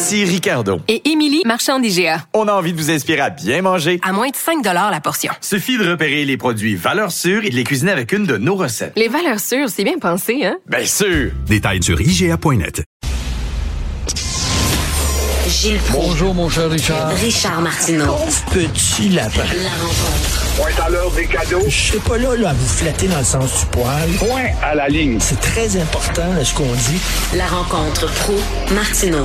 Ici Ricardo. Et Émilie, marchand d'IGA. On a envie de vous inspirer à bien manger. À moins de 5 la portion. Suffit de repérer les produits valeurs sûres et de les cuisiner avec une de nos recettes. Les valeurs sûres, c'est bien pensé, hein? Bien sûr! Détails sur IGA.net. Gilles Bonjour, mon cher Richard. Richard Martineau. Petit lapin. La rencontre. Point à l'heure des cadeaux. Je serai pas là, là, à vous flatter dans le sens du poil. Point à la ligne. C'est très important, ce qu'on dit. La rencontre pro Martineau.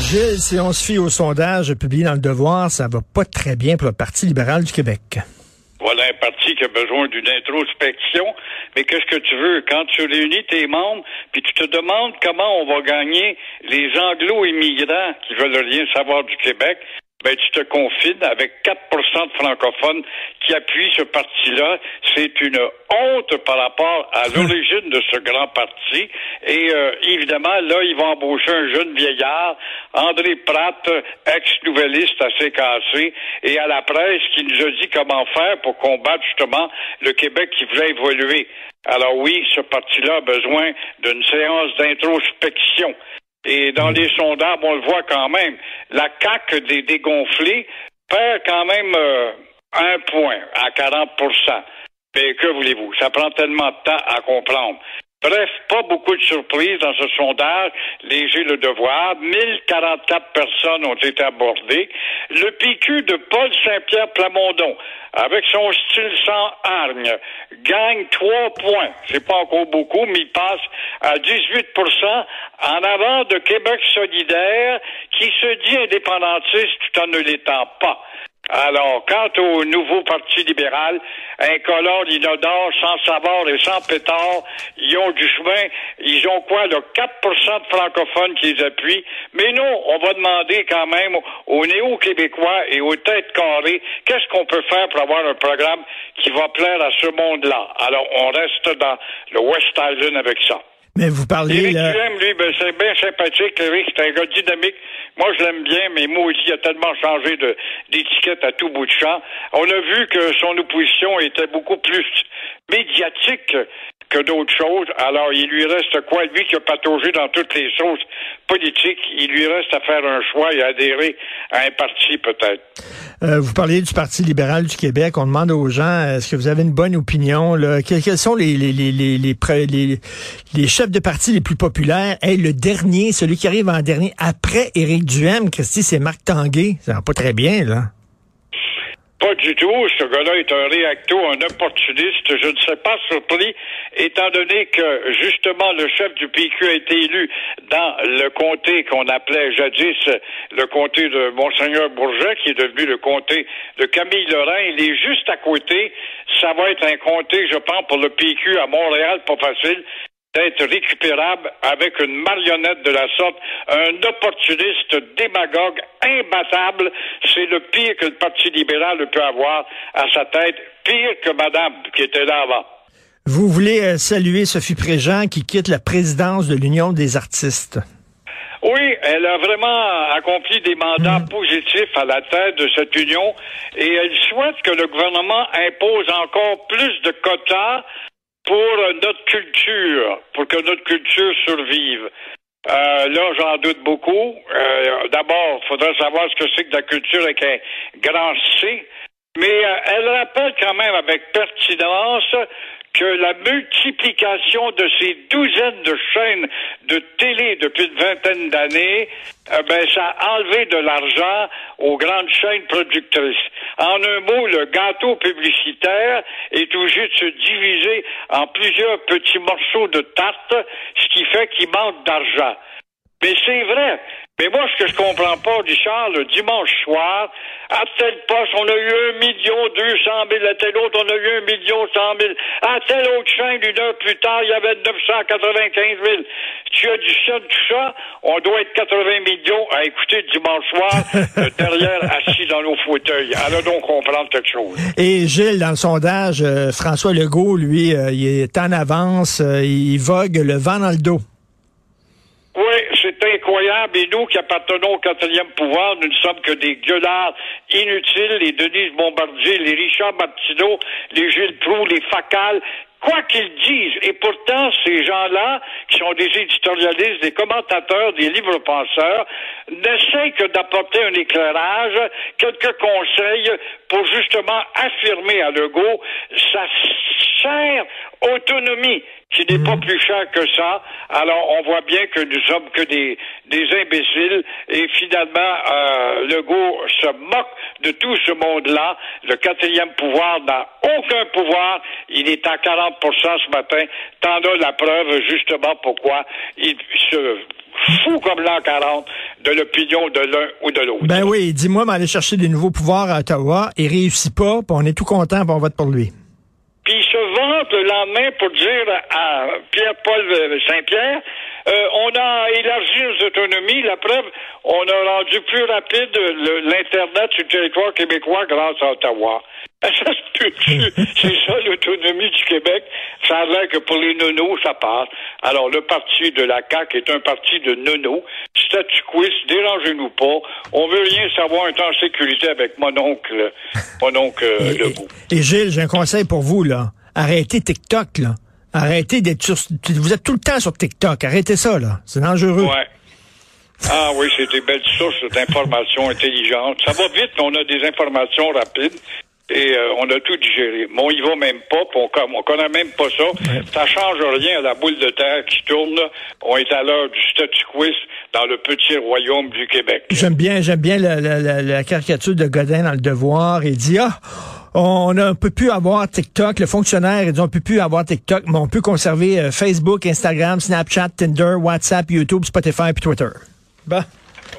Gilles, si on se fie au sondage publié dans le Devoir, ça va pas très bien pour le Parti libéral du Québec. Voilà un parti qui a besoin d'une introspection. Mais qu'est-ce que tu veux? Quand tu réunis tes membres, puis tu te demandes comment on va gagner les anglo-immigrants qui veulent rien savoir du Québec, ben, tu te confines avec 4% de francophones qui appuient ce parti-là. C'est une honte par rapport à l'origine de ce grand parti. Et euh, évidemment, là, ils vont embaucher un jeune vieillard, André Pratt, ex-nouvelliste assez cassé, et à la presse qui nous a dit comment faire pour combattre justement le Québec qui voulait évoluer. Alors oui, ce parti-là a besoin d'une séance d'introspection. Et dans les sondages, on le voit quand même. La CAQ des dégonflés perd quand même euh, un point à 40% Mais que voulez-vous? Ça prend tellement de temps à comprendre. Bref, pas beaucoup de surprises dans ce sondage. Léger le devoir. 1044 personnes ont été abordées. Le PQ de Paul Saint-Pierre Plamondon, avec son style sans hargne, gagne trois points. C'est pas encore beaucoup, mais il passe à 18% en avant de Québec solidaire, qui se dit indépendantiste tout en ne l'étant pas. Alors, quant au nouveau Parti libéral, incolore, inodore, sans savoir et sans pétard, ils ont du chemin. Ils ont quoi, là, 4% de francophones qui les appuient. Mais non, on va demander quand même aux néo-québécois et aux têtes carrées qu'est-ce qu'on peut faire pour avoir un programme qui va plaire à ce monde-là. Alors, on reste dans le West Island avec ça. Mais vous parliez là. lui, ben, c'est bien sympathique. Eric, c'est un gars dynamique. Moi, je l'aime bien, mais aussi, il a tellement changé de, d'étiquette à tout bout de champ. On a vu que son opposition était beaucoup plus médiatique que d'autres choses. Alors, il lui reste quoi? Lui qui a pataugé dans toutes les sauces politiques, il lui reste à faire un choix et adhérer à un parti, peut-être. Euh, vous parliez du Parti libéral du Québec. On demande aux gens, est-ce que vous avez une bonne opinion? Quels, sont les, chefs de parti les plus populaires? Hey, le dernier, celui qui arrive en dernier, après Éric Duhem, Christy, c'est Marc Tanguay. Ça va pas très bien, là. Pas du tout. Ce gars-là est un réacto, un opportuniste. Je ne serais pas surpris, étant donné que, justement, le chef du PQ a été élu dans le comté qu'on appelait jadis le comté de Monseigneur Bourget, qui est devenu le comté de Camille Lorrain. Il est juste à côté. Ça va être un comté, je pense, pour le PQ à Montréal, pas facile d'être récupérable avec une marionnette de la sorte, un opportuniste démagogue imbattable. C'est le pire que le Parti libéral peut avoir à sa tête, pire que Madame qui était là avant. Vous voulez euh, saluer Sophie Préjean qui quitte la présidence de l'Union des artistes. Oui, elle a vraiment accompli des mandats Mm. positifs à la tête de cette union et elle souhaite que le gouvernement impose encore plus de quotas pour notre culture, pour que notre culture survive. Euh, là, j'en doute beaucoup. Euh, D'abord, il faudrait savoir ce que c'est que la culture avec un grand C. Mais euh, elle rappelle quand même avec pertinence que la multiplication de ces douzaines de chaînes de télé depuis une vingtaine d'années, euh, ben, ça a enlevé de l'argent aux grandes chaînes productrices. En un mot, le gâteau publicitaire est obligé de se diviser en plusieurs petits morceaux de tarte, ce qui fait qu'il manque d'argent. Mais c'est vrai. Mais moi, ce que je comprends pas, Richard, le dimanche soir, à tel poste, on a eu un million deux cent mille, à tel autre, on a eu un million cent mille, à tel autre chaîne, une heure plus tard, il y avait 995 000. Tu additionnes tout ça, on doit être 80 millions à écouter le dimanche soir, euh, derrière, assis dans nos fauteuils. Alors donc comprendre quelque chose. Et Gilles, dans le sondage, euh, François Legault, lui, euh, il est en avance, euh, il vogue le vent dans le dos. Oui, c'est incroyable. Et nous qui appartenons au quatrième pouvoir, nous ne sommes que des gueulards inutiles, les Denise Bombardier, les Richard Martineau, les Gilles Proux, les Facal, quoi qu'ils disent. Et pourtant, ces gens-là, qui sont des éditorialistes, des commentateurs, des livres penseurs, n'essayent que d'apporter un éclairage, quelques conseils pour justement affirmer à Legault sa chère autonomie qui n'est pas plus cher que ça. Alors, on voit bien que nous sommes que des, des imbéciles et finalement, euh, Legault se moque de tout ce monde-là. Le quatrième pouvoir n'a aucun pouvoir. Il est à 40 ce matin. T'en as la preuve justement pourquoi il se fout comme l'an 40 de l'opinion de l'un ou de l'autre. Ben oui, dis-moi, mais aller chercher des nouveaux pouvoirs à Ottawa, il réussit pas, puis on est tout content, puis on vote pour lui. Le lendemain pour dire à Pierre-Paul Saint-Pierre, euh, on a élargi nos autonomies. La preuve, on a rendu plus rapide l'Internet sur le territoire québécois grâce à Ottawa. Ça se peut-tu? C'est ça l'autonomie du Québec. Ça a l'air que pour les nonos, ça passe. Alors, le parti de la CAQ est un parti de nonos. Statu quo, dérangez-nous pas. On veut rien savoir un temps en sécurité avec mon oncle, mon oncle euh, Et, Legault. et- et Gilles, j'ai un conseil pour vous, là. Arrêtez TikTok, là. Arrêtez d'être sur... Vous êtes tout le temps sur TikTok. Arrêtez ça, là. C'est dangereux. Ouais. Ah oui, c'est des belles sources d'informations intelligentes. Ça va vite, on a des informations rapides et euh, on a tout digéré. Mais on y va même pas, on, connaît même pas ça. Ça change rien à la boule de terre qui tourne. On est à l'heure du statu quo dans le petit royaume du Québec. J'aime bien, j'aime bien la, la- la- la caricature de Godin dans le Devoir. Il dit ah, on ne peut plus avoir TikTok. Le fonctionnaire il dit on peut plus avoir TikTok, mais on peut conserver euh, Facebook, Instagram, Snapchat, Tinder, WhatsApp, YouTube, Spotify puis Twitter. Bon.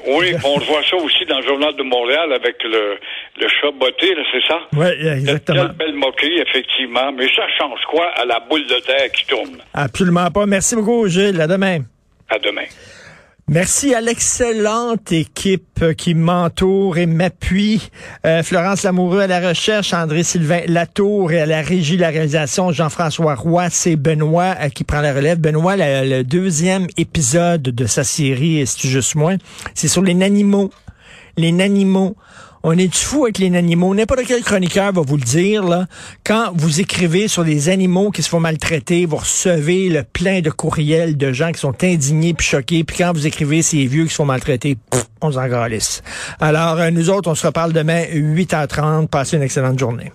Oui, on voit ça aussi dans le journal de Montréal avec le, le chat botté, c'est ça? Oui, exactement. Quelle belle moquerie, effectivement. Mais ça change quoi à la boule de terre qui tourne? Absolument pas. Merci beaucoup, Gilles. À demain. À demain. Merci à l'excellente équipe qui m'entoure et m'appuie. Euh, Florence Lamoureux à la recherche, André-Sylvain Latour et à la régie de la réalisation, Jean-François Roy. C'est Benoît euh, qui prend la relève. Benoît, la- le deuxième épisode de sa série, c'est juste moi, c'est sur les nanimaux. Les nanimaux. On est du fou avec les animaux. N'importe quel chroniqueur va vous le dire, là. Quand vous écrivez sur les animaux qui se font maltraiter, vous recevez le plein de courriels de gens qui sont indignés puis choqués. Puis quand vous écrivez ces vieux qui se font maltraiter, on s'en. Alors, euh, nous autres, on se reparle demain, 8h30. Passez une excellente journée.